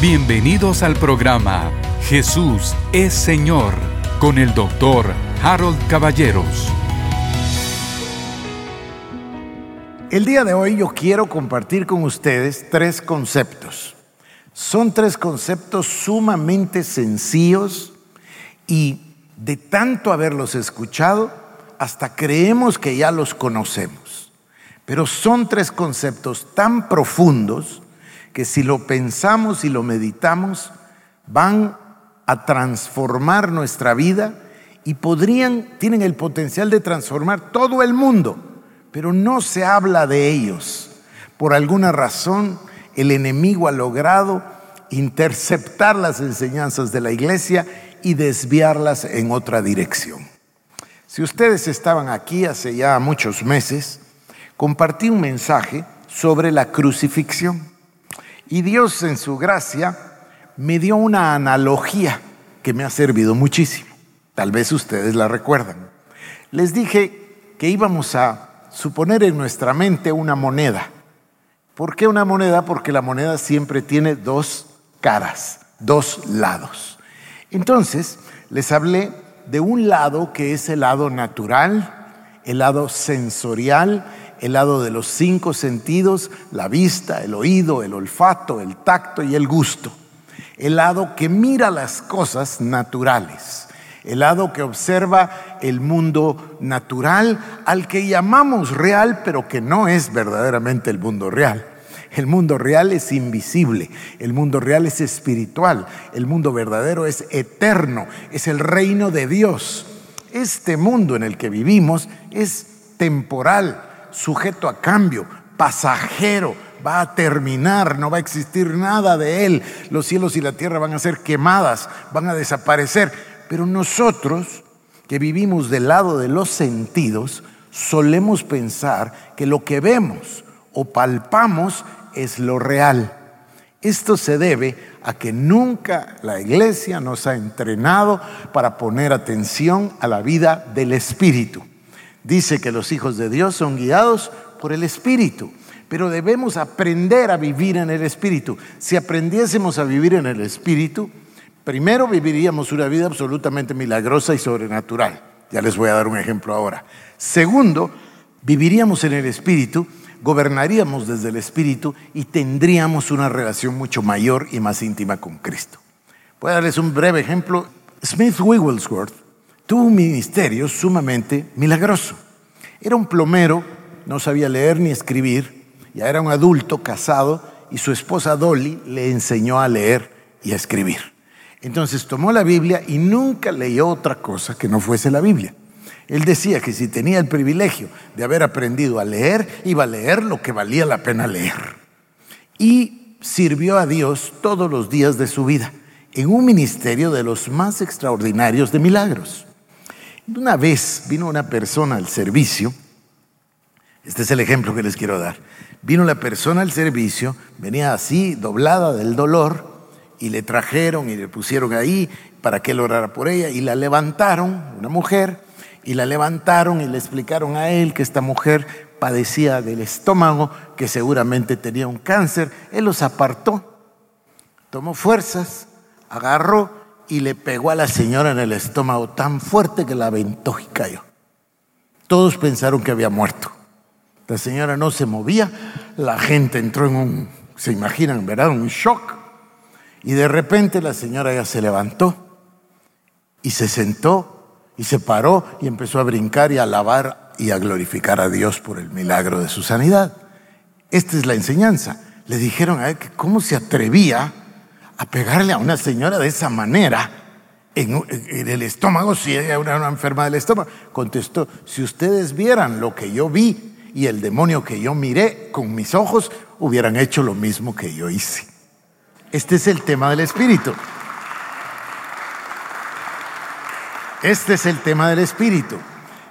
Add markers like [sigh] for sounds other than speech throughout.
Bienvenidos al programa Jesús es Señor con el doctor Harold Caballeros. El día de hoy yo quiero compartir con ustedes tres conceptos. Son tres conceptos sumamente sencillos y de tanto haberlos escuchado, hasta creemos que ya los conocemos. Pero son tres conceptos tan profundos que si lo pensamos y lo meditamos, van a transformar nuestra vida y podrían, tienen el potencial de transformar todo el mundo, pero no se habla de ellos. Por alguna razón, el enemigo ha logrado interceptar las enseñanzas de la iglesia y desviarlas en otra dirección. Si ustedes estaban aquí hace ya muchos meses, compartí un mensaje sobre la crucifixión. Y Dios en su gracia me dio una analogía que me ha servido muchísimo. Tal vez ustedes la recuerdan. Les dije que íbamos a suponer en nuestra mente una moneda. ¿Por qué una moneda? Porque la moneda siempre tiene dos caras, dos lados. Entonces, les hablé de un lado que es el lado natural, el lado sensorial, el lado de los cinco sentidos, la vista, el oído, el olfato, el tacto y el gusto. El lado que mira las cosas naturales. El lado que observa el mundo natural al que llamamos real, pero que no es verdaderamente el mundo real. El mundo real es invisible, el mundo real es espiritual, el mundo verdadero es eterno, es el reino de Dios. Este mundo en el que vivimos es temporal, sujeto a cambio, pasajero, va a terminar, no va a existir nada de él. Los cielos y la tierra van a ser quemadas, van a desaparecer. Pero nosotros, que vivimos del lado de los sentidos, solemos pensar que lo que vemos o palpamos es lo real. Esto se debe a que nunca la iglesia nos ha entrenado para poner atención a la vida del Espíritu. Dice que los hijos de Dios son guiados por el Espíritu, pero debemos aprender a vivir en el Espíritu. Si aprendiésemos a vivir en el Espíritu, primero viviríamos una vida absolutamente milagrosa y sobrenatural. Ya les voy a dar un ejemplo ahora. Segundo, viviríamos en el Espíritu, gobernaríamos desde el Espíritu y tendríamos una relación mucho mayor y más íntima con Cristo. Voy a darles un breve ejemplo. Smith Wigglesworth tuvo un ministerio sumamente milagroso. Era un plomero, no sabía leer ni escribir, ya era un adulto casado y su esposa Dolly le enseñó a leer y a escribir. Entonces tomó la Biblia y nunca leyó otra cosa que no fuese la Biblia. Él decía que si tenía el privilegio de haber aprendido a leer, iba a leer lo que valía la pena leer. Y sirvió a Dios todos los días de su vida en un ministerio de los más extraordinarios de milagros. Una vez vino una persona al servicio, este es el ejemplo que les quiero dar, vino la persona al servicio, venía así, doblada del dolor, y le trajeron y le pusieron ahí para que él orara por ella, y la levantaron, una mujer, y la levantaron y le explicaron a él que esta mujer padecía del estómago, que seguramente tenía un cáncer, él los apartó, tomó fuerzas, agarró y le pegó a la señora en el estómago tan fuerte que la aventó y cayó. Todos pensaron que había muerto. La señora no se movía, la gente entró en un, se imaginan, ¿verdad? Un shock. Y de repente la señora ya se levantó y se sentó y se paró y empezó a brincar y a alabar y a glorificar a Dios por el milagro de su sanidad. Esta es la enseñanza. Le dijeron a él que cómo se atrevía a pegarle a una señora de esa manera en, el estómago, si ella era una enferma del estómago. Contestó, si ustedes vieran lo que yo vi y el demonio que yo miré con mis ojos, hubieran hecho lo mismo que yo hice. Este es el tema del espíritu. Este es el tema del espíritu.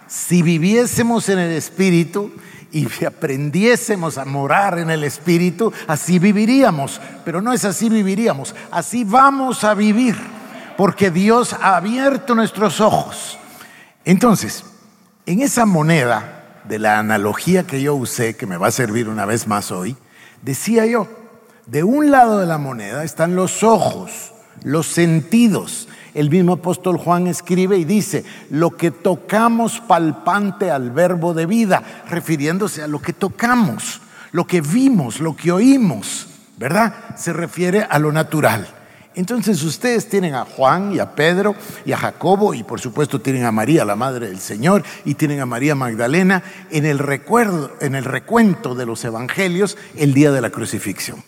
Si viviésemos en el espíritu, y aprendiésemos a morar en el Espíritu, así viviríamos. Pero no es así viviríamos, así vamos a vivir, porque Dios ha abierto nuestros ojos. Entonces, en esa moneda de la analogía que yo usé, que me va a servir una vez más hoy, decía yo, De un lado de la moneda están los ojos, los sentidos. El mismo apóstol Juan escribe y dice, lo que tocamos palpante al verbo de vida, refiriéndose a lo que tocamos, lo que vimos, lo que oímos, ¿verdad? Se refiere a lo natural. Entonces ustedes tienen a Juan y a Pedro y a Jacobo y por supuesto tienen a María, la madre del Señor, y tienen a María Magdalena en el recuerdo, en el recuento de los evangelios el día de la crucifixión.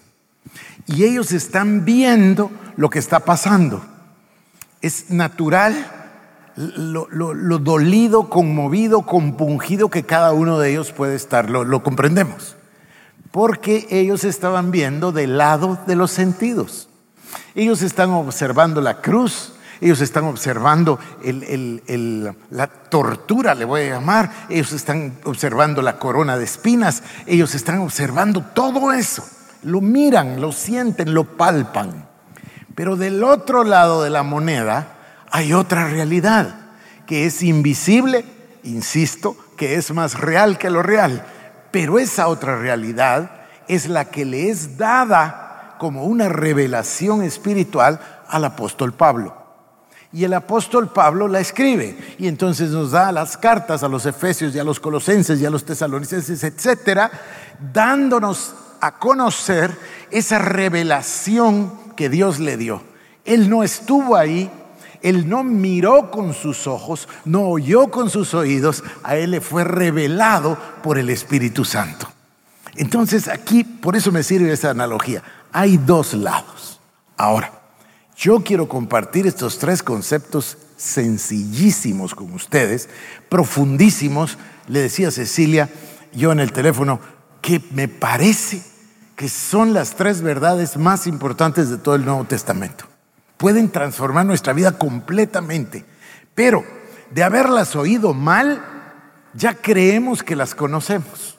Y ellos están viendo lo que está pasando. Es natural lo, dolido, conmovido, compungido que cada uno de ellos puede estar, lo comprendemos. Porque ellos estaban viendo del lado de los sentidos. Ellos están observando la cruz, ellos están observando la tortura, le voy a llamar, ellos están observando la corona de espinas, ellos están observando todo eso, lo miran, lo sienten, lo palpan. Pero del otro lado de la moneda hay otra realidad que es invisible, insisto, que es más real que lo real, pero esa otra realidad es la que le es dada como una revelación espiritual al apóstol Pablo. Y el apóstol Pablo la escribe y entonces nos da las cartas a los efesios y a los colosenses y a los tesalonicenses, etcétera, dándonos a conocer esa revelación que Dios le dio. Él no estuvo ahí, él no miró con sus ojos, no oyó con sus oídos, a él le fue revelado por el Espíritu Santo. Entonces aquí, por eso me sirve esa analogía. Hay dos lados. Ahora, yo quiero compartir estos tres conceptos sencillísimos con ustedes, profundísimos. Le decía Cecilia, yo en el teléfono, que me parece que son las tres verdades más importantes de todo el Nuevo Testamento. Pueden transformar nuestra vida completamente, pero de haberlas oído mal, ya creemos que las conocemos.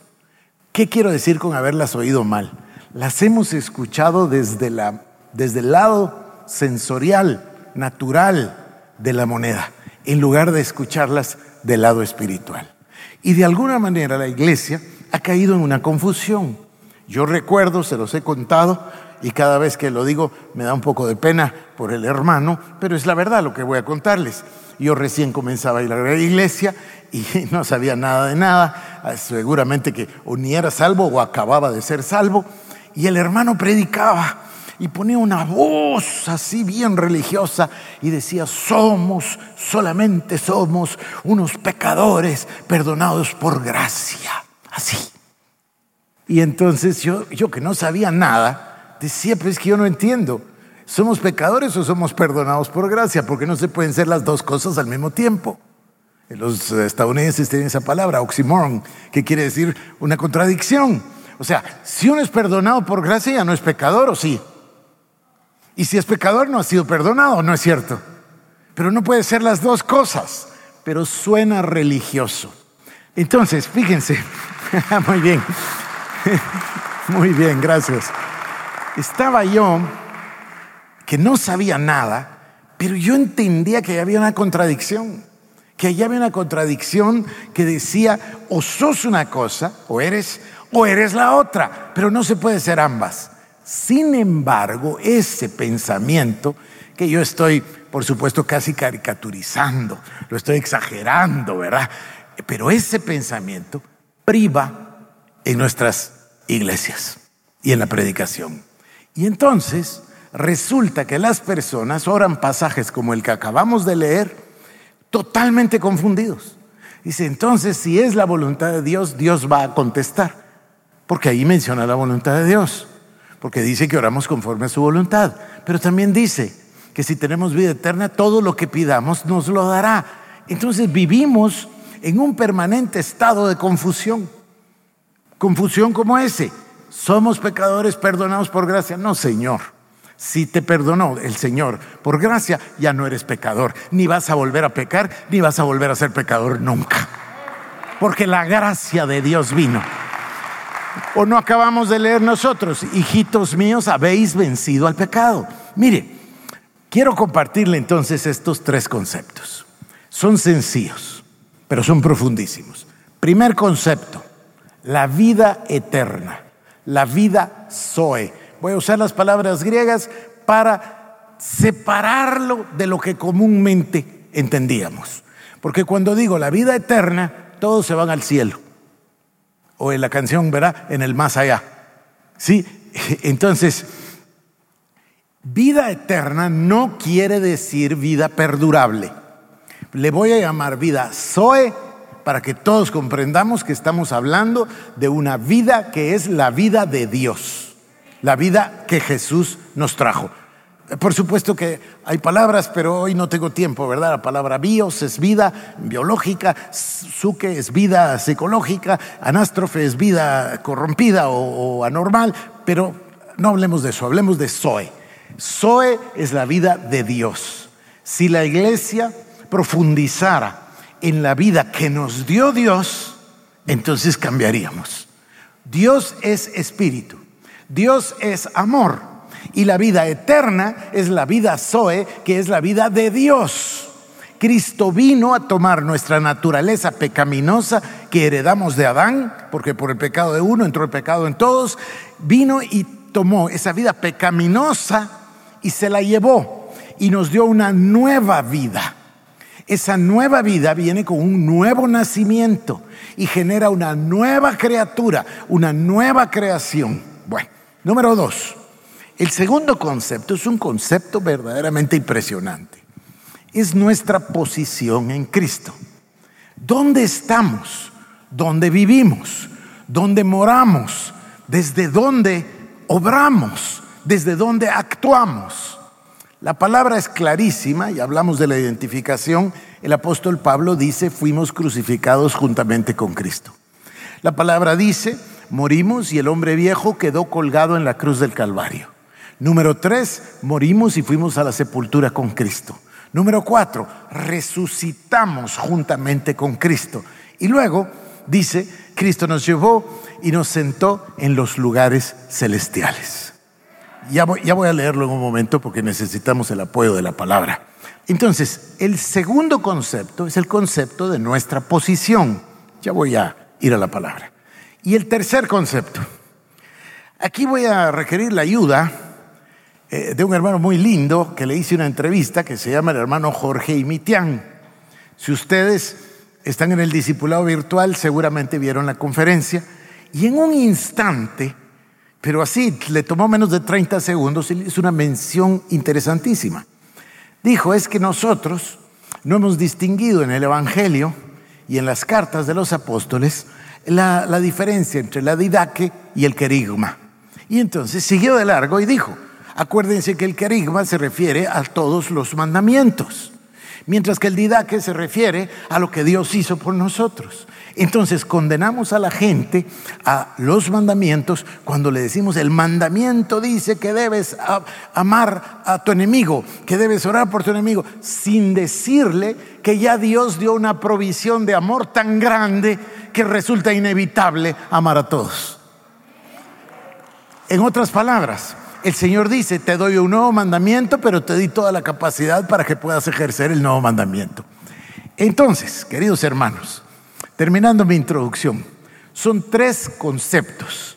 ¿Qué quiero decir con haberlas oído mal? las hemos escuchado desde, la, desde el lado sensorial, natural de la moneda, en lugar de escucharlas del lado espiritual. Y de alguna manera la iglesia ha caído en una confusión. Yo recuerdo, se los he contado, y cada vez que lo digo me da un poco de pena por el hermano, pero es la verdad lo que voy a contarles. Yo recién comenzaba a ir a la iglesia y [laughs] no sabía nada de nada, seguramente que o ni era salvo o acababa de ser salvo, y el hermano predicaba y ponía una voz así bien religiosa y decía, somos, solamente somos unos pecadores perdonados por gracia. Así. Y entonces yo, yo que no sabía nada, decía, pues que yo no entiendo. ¿Somos pecadores o somos perdonados por gracia? Porque no se pueden ser las dos cosas al mismo tiempo. Los estadounidenses tienen esa palabra, oxymoron, que quiere decir una contradicción. O sea, si uno es perdonado por gracia, ya no es pecador, ¿o sí? Y si es pecador, no ha sido perdonado, ¿no es cierto? Pero no puede ser las dos cosas, pero suena religioso. Entonces, fíjense, [laughs] muy bien, [laughs] muy bien, gracias. Estaba yo que no sabía nada, pero yo entendía que había una contradicción, que había una contradicción que decía, o sos una cosa, o eres, o eres la otra, pero no se puede ser ambas. Sin embargo, ese pensamiento que yo estoy, por supuesto, casi caricaturizando, lo estoy exagerando, ¿verdad? Pero ese pensamiento priva en nuestras iglesias y en la predicación. Y entonces resulta que las personas oran pasajes como el que acabamos de leer totalmente confundidos. Dice, entonces si es la voluntad de Dios, Dios va a contestar. Porque ahí menciona la voluntad de Dios, porque dice que oramos conforme a su voluntad, pero también dice que si tenemos vida eterna, todo lo que pidamos nos lo dará. Entonces vivimos en un permanente estado de confusión. Confusión como ese. ¿Somos pecadores perdonados por gracia? No, Señor. Si te perdonó el Señor por gracia, ya no eres pecador. Ni vas a volver a pecar, ni vas a volver a ser pecador nunca. Porque la gracia de Dios vino ¿O no acabamos de leer nosotros, hijitos míos, habéis vencido al pecado? Mire, quiero compartirle entonces estos tres conceptos. Son sencillos, pero son profundísimos. Primer concepto, la vida eterna, la vida Zoe. voy a usar las palabras griegas para separarlo de lo que comúnmente entendíamos. Porque cuando digo la vida eterna, todos se van al cielo. O en la canción, ¿verdad? En el más allá. ¿Sí? [laughs] Entonces, vida eterna no quiere decir vida perdurable. Le voy a llamar vida Zoe para que todos comprendamos que estamos hablando de una vida que es la vida de Dios, la vida que Jesús nos trajo. Por supuesto que hay palabras, pero hoy no tengo tiempo, ¿verdad? La palabra bios es vida biológica, suke es vida psicológica, anástrofe es vida corrompida o, anormal, pero no hablemos de eso, hablemos de Zoe. Zoe es la vida de Dios. Si la iglesia profundizara en la vida que nos dio Dios, entonces cambiaríamos. Dios es espíritu, Dios es amor y la vida eterna es la vida Zoe, que es la vida de Dios. Cristo vino a tomar nuestra naturaleza pecaminosa que heredamos de Adán, porque por el pecado de uno entró el pecado en todos, vino y tomó esa vida pecaminosa y se la llevó y nos dio una nueva vida. Esa nueva vida viene con un nuevo nacimiento y genera una nueva criatura, una nueva creación. Bueno, número dos, el segundo concepto es un concepto verdaderamente impresionante. Es nuestra posición en Cristo. ¿Dónde estamos? ¿Dónde vivimos? ¿Dónde moramos? ¿Desde dónde obramos? ¿Desde dónde actuamos? La palabra es clarísima y hablamos de la identificación. El apóstol Pablo dice, fuimos crucificados juntamente con Cristo. La palabra dice, morimos y el hombre viejo quedó colgado en la cruz del Calvario. Número tres, morimos y fuimos a la sepultura con Cristo. Número cuatro, resucitamos juntamente con Cristo. Y luego dice, Cristo nos llevó y nos sentó en los lugares celestiales. Ya voy, a leerlo en un momento porque necesitamos el apoyo de la palabra. Entonces, el segundo concepto es el concepto de nuestra posición. Ya voy a ir a la palabra. Y el tercer concepto. Aquí voy a requerir la ayuda eh, de un hermano muy lindo que le hice una entrevista que se llama el hermano Jorge Imitián. Si ustedes están en el discipulado virtual, seguramente vieron la conferencia. Y en un instante pero así, le tomó menos de 30 segundos y hizo una mención interesantísima. Dijo, es que nosotros no hemos distinguido en el Evangelio y en las cartas de los apóstoles la, la diferencia entre la didaque y el querigma. Y entonces siguió de largo y dijo, acuérdense que el querigma se refiere a todos los mandamientos, mientras que el didaque se refiere a lo que Dios hizo por nosotros. Entonces condenamos a la gente a los mandamientos cuando le decimos el mandamiento dice que debes amar a tu enemigo, que debes orar por tu enemigo, sin decirle que ya Dios dio una provisión de amor tan grande que resulta inevitable amar a todos. En otras palabras, el Señor dice, te doy un nuevo mandamiento, pero te di toda la capacidad para que puedas ejercer el nuevo mandamiento. Entonces, queridos hermanos, Terminando mi introducción, son tres conceptos.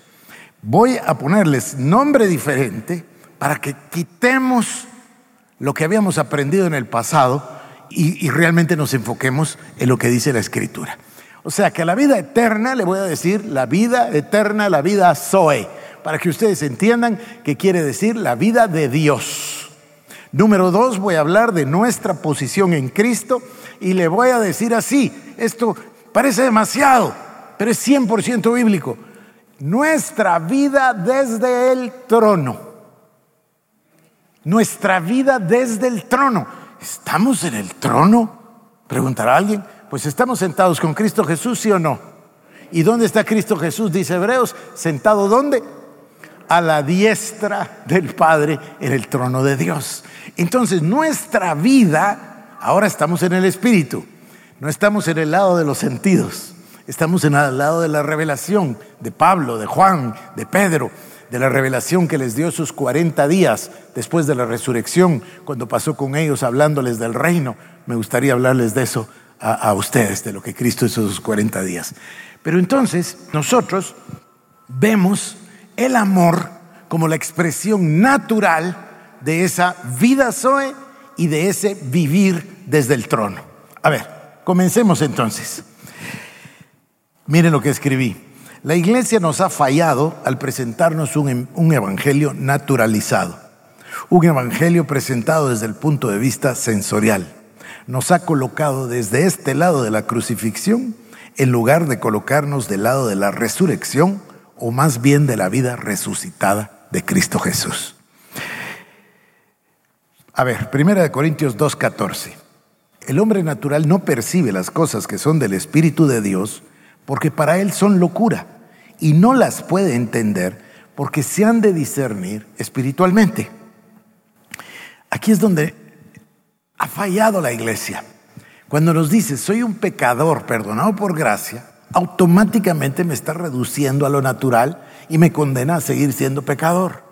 Voy a ponerles nombre diferente para que quitemos lo que habíamos aprendido en el pasado y, realmente nos enfoquemos en lo que dice la escritura. O sea que a la vida eterna le voy a decir la vida eterna, la vida Zoe, para que ustedes entiendan qué quiere decir la vida de Dios. Número dos, voy a hablar de nuestra posición en Cristo y le voy a decir así, esto Parece demasiado, pero es 100% bíblico. Nuestra vida desde el trono. Nuestra vida desde el trono. ¿Estamos en el trono? Preguntará alguien. Pues estamos sentados con Cristo Jesús, ¿sí o no? ¿Y dónde está Cristo Jesús? Dice Hebreos, sentado ¿dónde? A la diestra del Padre en el trono de Dios. Entonces nuestra vida, ahora estamos en el Espíritu. No estamos en el lado de los sentidos, estamos en el lado de la revelación de Pablo, de Juan, de Pedro, de la revelación que les dio sus 40 días después de la resurrección, cuando pasó con ellos hablándoles del reino. Me gustaría hablarles de eso a, ustedes, de lo que Cristo hizo sus 40 días. Pero entonces nosotros vemos el amor como la expresión natural de esa vida Zoe y de ese vivir desde el trono. A ver, comencemos entonces. Miren lo que escribí. La iglesia nos ha fallado al presentarnos un, un, evangelio naturalizado, un evangelio presentado desde el punto de vista sensorial. Nos ha colocado desde este lado de la crucifixión en lugar de colocarnos del lado de la resurrección o más bien de la vida resucitada de Cristo Jesús. A ver, Primera de Corintios 2:14. El hombre natural no percibe las cosas que son del Espíritu de Dios porque para él son locura y no las puede entender porque se han de discernir espiritualmente. Aquí es donde ha fallado la iglesia. Cuando nos dice, soy un pecador perdonado por gracia, automáticamente me está reduciendo a lo natural y me condena a seguir siendo pecador.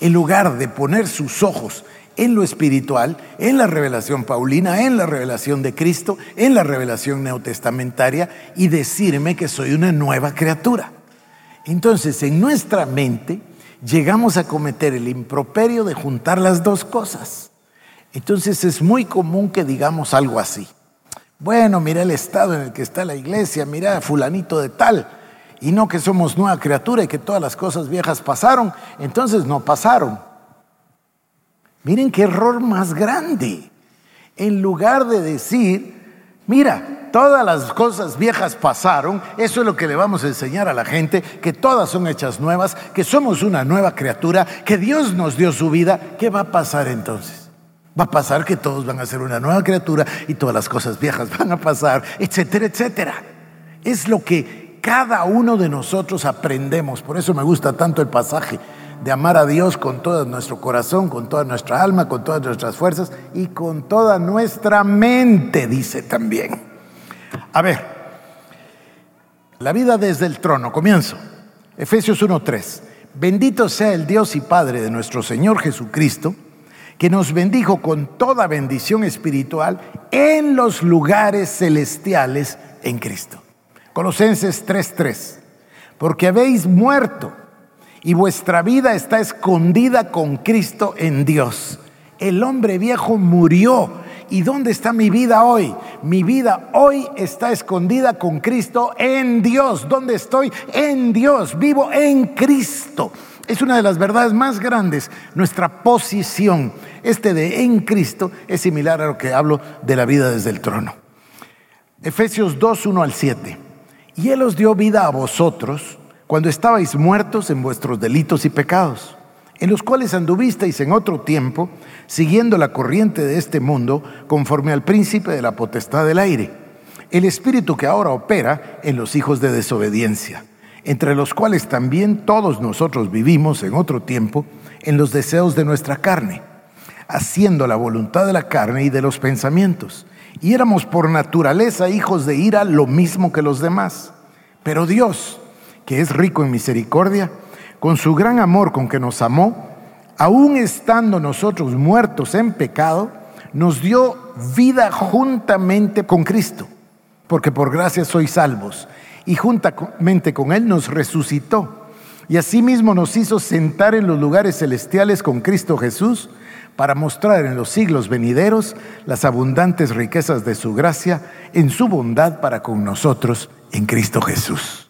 En lugar de poner sus ojos en lo espiritual, en la revelación paulina, en la revelación de Cristo, en la revelación neotestamentaria y decirme que soy una nueva criatura. Entonces, en nuestra mente llegamos a cometer el improperio de juntar las dos cosas. Entonces es muy común que digamos algo así. Bueno, mira el estado en el que está la iglesia, mira fulanito de tal, y no que somos nueva criatura y que todas las cosas viejas pasaron, entonces no pasaron. Miren qué error más grande. En lugar de decir, mira, todas las cosas viejas pasaron, eso es lo que le vamos a enseñar a la gente, que todas son hechas nuevas, que somos una nueva criatura, que Dios nos dio su vida, ¿qué va a pasar entonces? Va a pasar que todos van a ser una nueva criatura y todas las cosas viejas van a pasar, etcétera, etcétera. Es lo que cada uno de nosotros aprendemos. Por eso me gusta tanto el pasaje de amar a Dios con todo nuestro corazón, con toda nuestra alma, con todas nuestras fuerzas y con toda nuestra mente, dice también. A ver, la vida desde el trono, comienzo. Efesios 1.3. Bendito sea el Dios y Padre de nuestro Señor Jesucristo, que nos bendijo con toda bendición espiritual en los lugares celestiales en Cristo. Colosenses 3.3. Porque habéis muerto y vuestra vida está escondida con Cristo en Dios. El hombre viejo murió. ¿Y dónde está mi vida hoy? Mi vida hoy está escondida con Cristo en Dios. ¿Dónde estoy? En Dios. Vivo en Cristo. Es una de las verdades más grandes. Nuestra posición, este de en Cristo, es similar a lo que hablo de la vida desde el trono. Efesios 2, 1 al 7. Y Él os dio vida a vosotros cuando estabais muertos en vuestros delitos y pecados, en los cuales anduvisteis en otro tiempo, siguiendo la corriente de este mundo, conforme al príncipe de la potestad del aire, el espíritu que ahora opera en los hijos de desobediencia, entre los cuales también todos nosotros vivimos en otro tiempo en los deseos de nuestra carne, haciendo la voluntad de la carne y de los pensamientos, y éramos por naturaleza hijos de ira lo mismo que los demás. Pero Dios, que es rico en misericordia, con su gran amor con que nos amó, aun estando nosotros muertos en pecado, nos dio vida juntamente con Cristo, porque por gracia sois salvos, y juntamente con Él nos resucitó, y asimismo nos hizo sentar en los lugares celestiales con Cristo Jesús, para mostrar en los siglos venideros las abundantes riquezas de su gracia en su bondad para con nosotros en Cristo Jesús.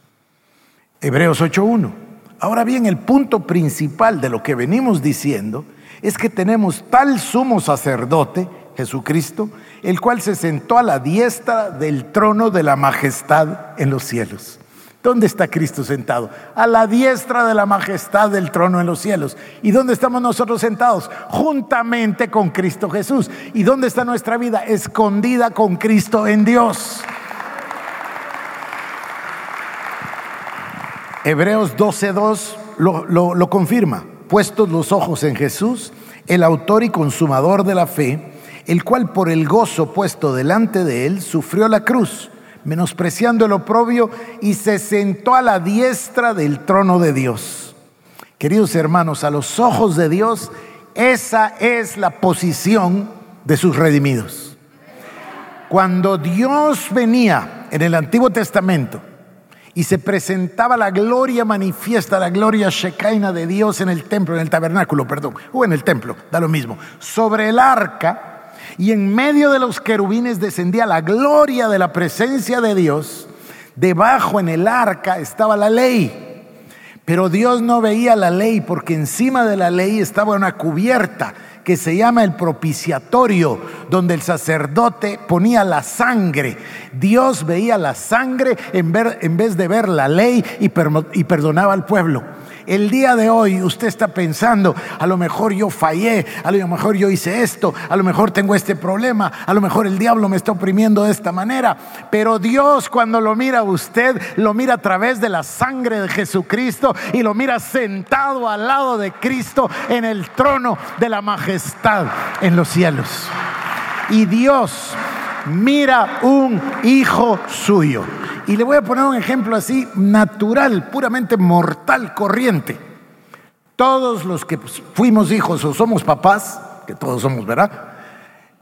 Hebreos 8.1. Ahora bien, el punto principal de lo que venimos diciendo es que tenemos tal sumo sacerdote, Jesucristo, el cual se sentó a la diestra del trono de la majestad en los cielos. ¿Dónde está Cristo sentado? A la diestra de la majestad del trono en los cielos. ¿Y dónde estamos nosotros sentados? Juntamente con Cristo Jesús. ¿Y dónde está nuestra vida? Escondida con Cristo en Dios. Hebreos 12.2 lo, lo, lo confirma. Puestos los ojos en Jesús, el autor y consumador de la fe, el cual por el gozo puesto delante de él sufrió la cruz, menospreciando el oprobio y se sentó a la diestra del trono de Dios. Queridos hermanos, a los ojos de Dios, esa es la posición de sus redimidos. Cuando Dios venía en el Antiguo Testamento, y se presentaba la gloria manifiesta, la gloria shekinah de Dios en el templo, en el tabernáculo, perdón, o en el templo, da lo mismo, sobre el arca, y en medio de los querubines descendía la gloria de la presencia de Dios, debajo en el arca estaba la ley. Pero Dios no veía la ley porque encima de la ley estaba una cubierta que se llama el propiciatorio, donde el sacerdote ponía la sangre. Dios veía la sangre en, vez de ver la ley y, perdonaba al pueblo. El día de hoy usted está pensando, a lo mejor yo fallé, a lo mejor yo hice esto, a lo mejor tengo este problema, a lo mejor el diablo me está oprimiendo de esta manera, pero Dios cuando lo mira a usted, lo mira a través de la sangre de Jesucristo y lo mira sentado al lado de Cristo en el trono de la majestad en los cielos. Y Dios mira un hijo suyo y le voy a poner un ejemplo así, natural, puramente mortal, corriente. Todos los que fuimos hijos o somos papás, que todos somos, ¿verdad?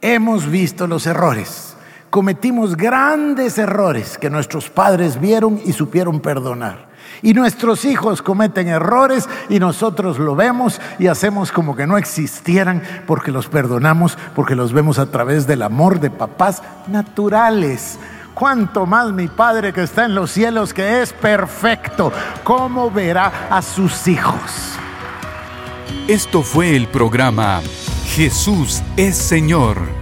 Hemos visto los errores. Cometimos grandes errores que nuestros padres vieron y supieron perdonar. Y nuestros hijos cometen errores y nosotros lo vemos y hacemos como que no existieran porque los perdonamos, porque los vemos a través del amor de papás naturales cuánto más mi Padre que está en los cielos, que es perfecto, cómo verá a sus hijos. Esto fue el programa Jesús es Señor